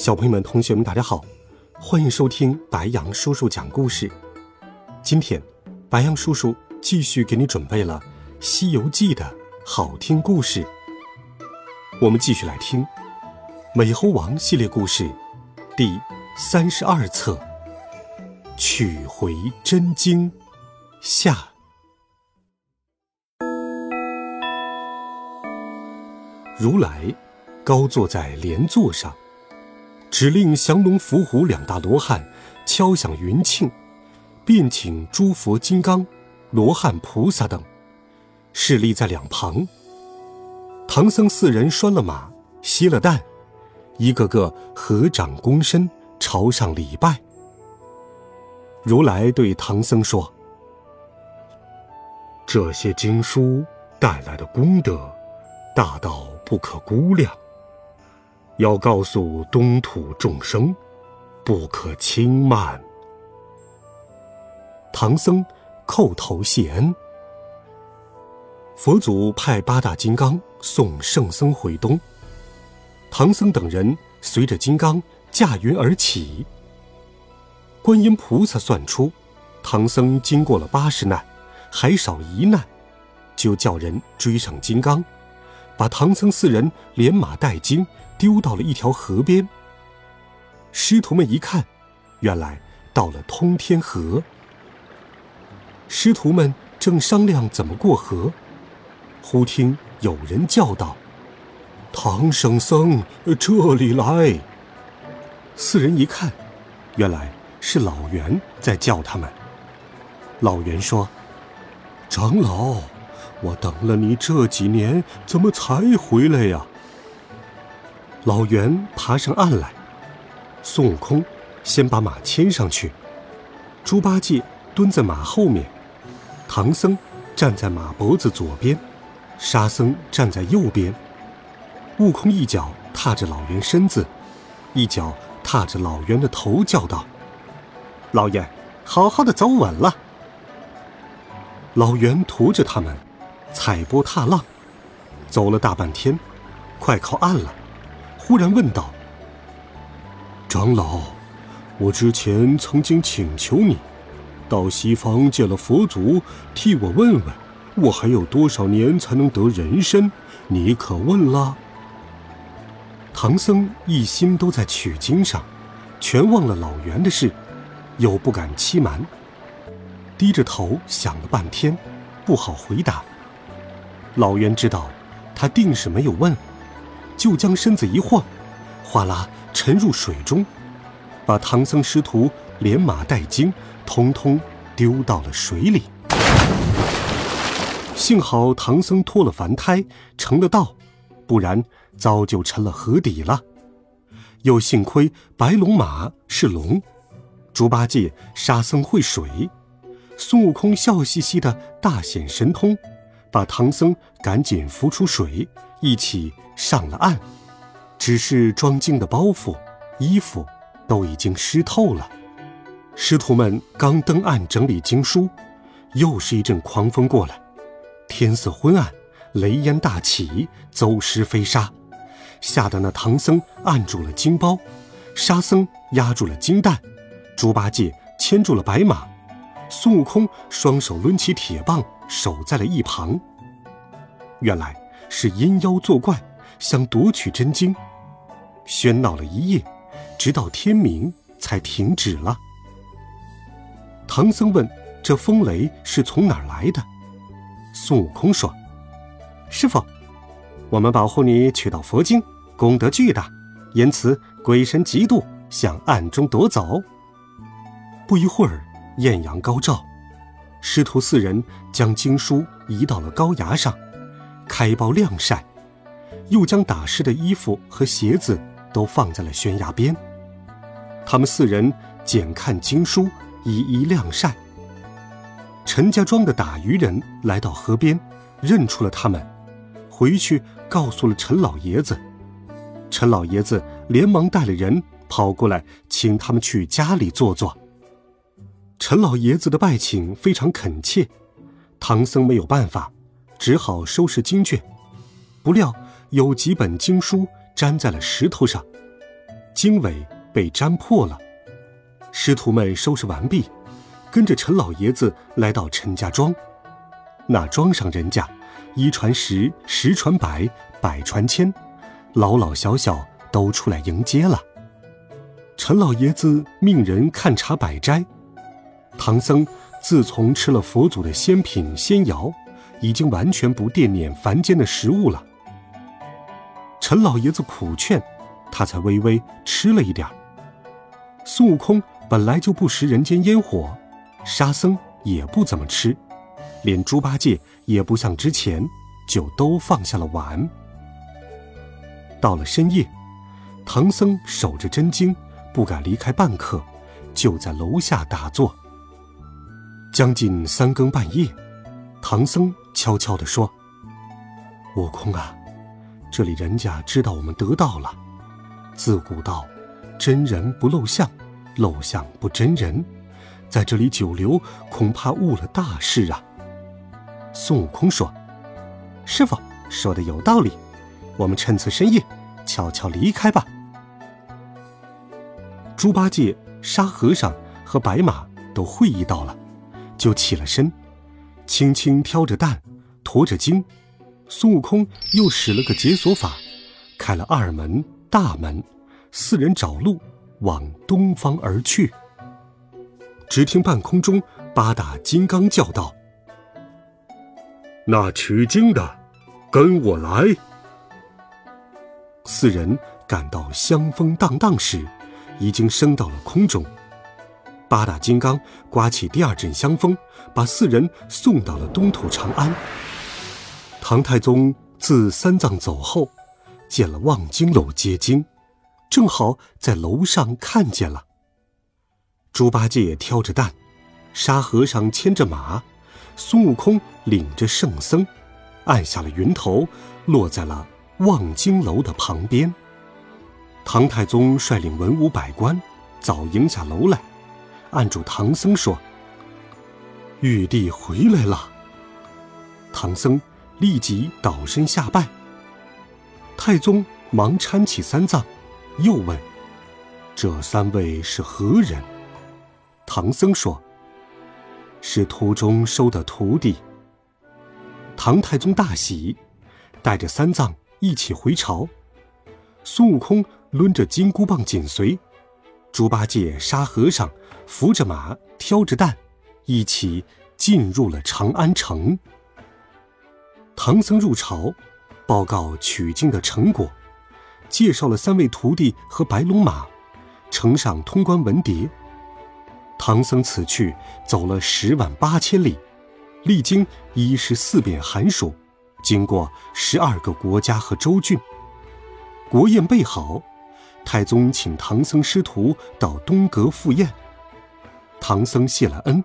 小朋友们、同学们，大家好，欢迎收听白羊叔叔讲故事。今天，白羊叔叔继续给你准备了《西游记》的好听故事。我们继续来听《美猴王》系列故事第三十二册《取回真经》下。如来高坐在莲座上。指令降龙伏虎两大罗汉敲响云磬，便请诸佛金刚、罗汉菩萨等侍立在两旁。唐僧四人拴了马，歇了蛋，一个个合掌躬身，朝上礼拜。如来对唐僧说：“这些经书带来的功德，大到不可估量。”要告诉东土众生，不可轻慢。唐僧叩头谢恩。佛祖派八大金刚送圣僧回东，唐僧等人随着金刚驾云而起。观音菩萨算出，唐僧经过了八十难，还少一难，就叫人追上金刚，把唐僧四人连马带经。丢到了一条河边。师徒们一看，原来到了通天河。师徒们正商量怎么过河，忽听有人叫道：“唐圣僧，这里来！”四人一看，原来是老袁在叫他们。老袁说：“长老，我等了你这几年，怎么才回来呀？”老袁爬上岸来，孙悟空先把马牵上去，猪八戒蹲在马后面，唐僧站在马脖子左边，沙僧站在右边。悟空一脚踏着老袁身子，一脚踏着老袁的头，叫道：“老爷，好好的走稳了。”老袁驮着他们，踩波踏浪，走了大半天，快靠岸了。忽然问道：“长老，我之前曾经请求你，到西方见了佛祖，替我问问，我还有多少年才能得人身？你可问了？”唐僧一心都在取经上，全忘了老袁的事，又不敢欺瞒，低着头想了半天，不好回答。老袁知道，他定是没有问。就将身子一晃，哗啦沉入水中，把唐僧师徒连马带经通通丢到了水里。幸好唐僧脱了凡胎，成了道，不然早就沉了河底了。又幸亏白龙马是龙，猪八戒、沙僧会水，孙悟空笑嘻嘻的大显神通，把唐僧赶紧扶出水。一起上了岸，只是装经的包袱、衣服都已经湿透了。师徒们刚登岸整理经书，又是一阵狂风过来，天色昏暗，雷烟大起，走石飞沙，吓得那唐僧按住了经包，沙僧压住了金蛋，猪八戒牵住了白马，孙悟空双手抡起铁棒，守在了一旁。原来。是阴妖作怪，想夺取真经，喧闹了一夜，直到天明才停止了。唐僧问：“这风雷是从哪儿来的？”孙悟空说：“师傅，我们保护你取到佛经，功德巨大，因此鬼神嫉妒，想暗中夺走。”不一会儿，艳阳高照，师徒四人将经书移到了高崖上。开包晾晒，又将打湿的衣服和鞋子都放在了悬崖边。他们四人检看经书，一一晾晒。陈家庄的打鱼人来到河边，认出了他们，回去告诉了陈老爷子。陈老爷子连忙带了人跑过来，请他们去家里坐坐。陈老爷子的拜请非常恳切，唐僧没有办法，只好收拾经卷。不料有几本经书粘在了石头上，经纬被粘破了。师徒们收拾完毕。跟着陈老爷子来到陈家庄，那庄上人家，一传十，十传百，百传千，老老小小都出来迎接了。陈老爷子命人看茶摆斋。唐僧自从吃了佛祖的仙品仙肴，已经完全不惦念凡间的食物了。陈老爷子苦劝，他才微微吃了一点孙悟空本来就不食人间烟火。沙僧也不怎么吃，连猪八戒也不像之前，就都放下了碗。到了深夜，唐僧守着真经，不敢离开半刻，就在楼下打坐。将近三更半夜，唐僧悄悄地说：“悟空啊，这里人家知道我们得道了。自古道，真人不露相，露相不真人。”在这里久留，恐怕误了大事啊！孙悟空说：“师傅说的有道理，我们趁此深夜，悄悄离开吧。”猪八戒、沙和尚和白马都会意到了，就起了身，轻轻挑着担，驮着经。孙悟空又使了个解锁法，开了二门、大门，四人找路往东方而去。只听半空中八大金刚叫道：“那取经的，跟我来！”四人赶到香风荡荡时，已经升到了空中。八大金刚刮起第二阵香风，把四人送到了东土长安。唐太宗自三藏走后，见了望京楼接经，正好在楼上看见了。猪八戒挑着担，沙和尚牵着马，孙悟空领着圣僧，按下了云头，落在了望京楼的旁边。唐太宗率领文武百官早迎下楼来，按住唐僧说：“玉帝回来了。”唐僧立即倒身下拜。太宗忙搀起三藏，又问：“这三位是何人？”唐僧说：“是途中收的徒弟。”唐太宗大喜，带着三藏一起回朝。孙悟空抡着金箍棒紧随，猪八戒、沙和尚扶着马，挑着担，一起进入了长安城。唐僧入朝，报告取经的成果，介绍了三位徒弟和白龙马，呈上通关文牒。唐僧此去走了十万八千里，历经一十四遍寒暑，经过十二个国家和州郡。国宴备好，太宗请唐僧师徒到东阁赴宴。唐僧谢了恩，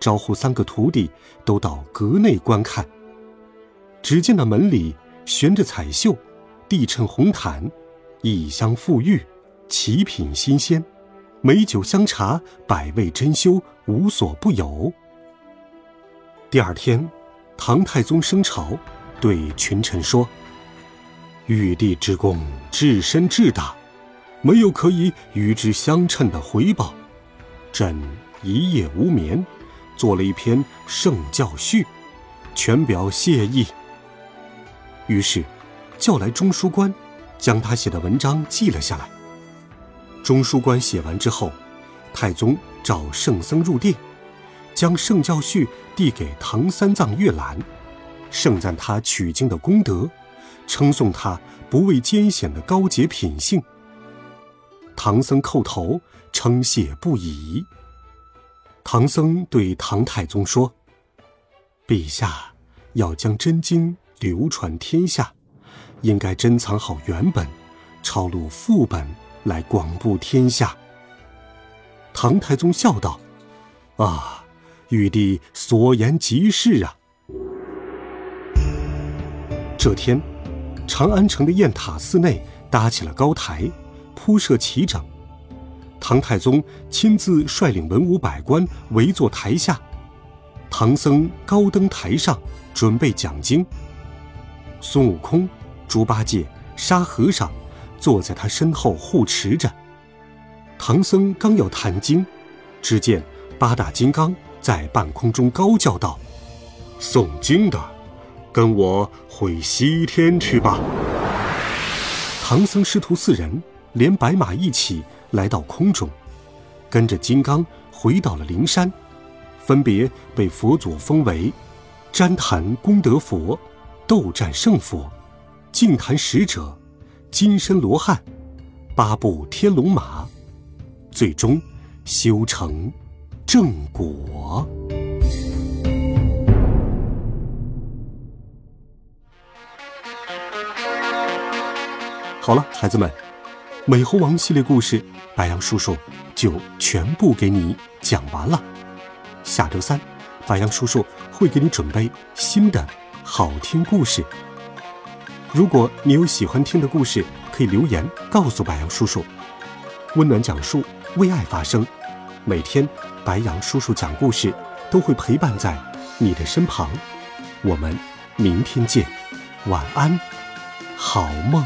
招呼三个徒弟都到阁内观看。只见那门里悬着彩绣，地衬红毯，异香馥郁，奇品新鲜。美酒香茶，百味珍馐，无所不有。第二天，唐太宗升朝，对群臣说：“玉帝之功至深至大，没有可以与之相称的回报。朕一夜无眠，做了一篇圣教序，全表谢意。”于是，叫来中书官，将他写的文章记了下来。中书官写完之后，太宗召圣僧入殿，将圣教序递给唐三藏阅览，盛赞他取经的功德，称颂他不畏艰险的高洁品性。唐僧叩头称谢不已。唐僧对唐太宗说：“陛下要将真经流传天下，应该珍藏好原本，抄录副本。”来广布天下。唐太宗笑道：“啊，玉帝所言极是啊。”这天，长安城的雁塔寺内搭起了高台，铺设齐整。唐太宗亲自率领文武百官围坐台下，唐僧高登台上准备讲经。孙悟空、猪八戒、沙和尚坐在他身后护持着。唐僧刚要谈经，只见八大金刚在半空中高叫道：“诵经的！”跟我回西天去吧。唐僧师徒四人连白马一起来到空中，跟着金刚回到了灵山，分别被佛祖封为旃檀功德佛、斗战胜佛、净坛使者、金身罗汉、八部天龙马，最终修成正果。好了，孩子们，美猴王系列故事，白羊叔叔就全部给你讲完了。下周三，白羊叔叔会给你准备新的好听故事。如果你有喜欢听的故事，可以留言告诉白羊叔叔。温暖讲述，为爱发声。每天，白羊叔叔讲故事都会陪伴在你的身旁。我们明天见，晚安，好梦。